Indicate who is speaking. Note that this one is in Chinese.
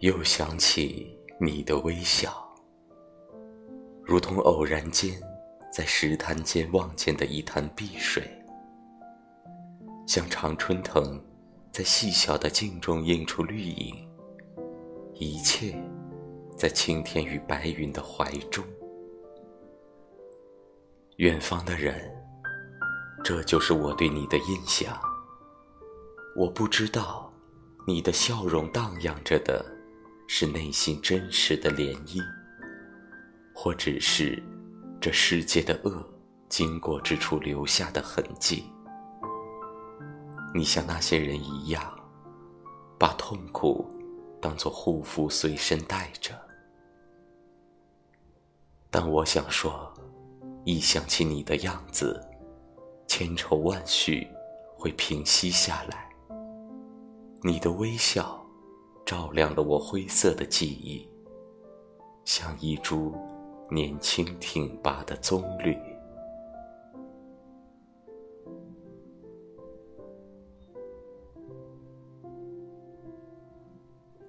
Speaker 1: 又想起你的微笑，如同偶然间在石潭间望见的一潭碧水，像常春藤在细小的茎中映出绿影，一切在青天与白云的怀中。远方的人，这就是我对你的印象。我不知道，你的笑容荡漾着的。是内心真实的涟漪，或只是这世界的恶经过之处留下的痕迹。你像那些人一样，把痛苦当作护肤随身带着。但我想说，一想起你的样子，千愁万绪会平息下来。你的微笑。照亮了我灰色的记忆，像一株年轻挺拔的棕榈。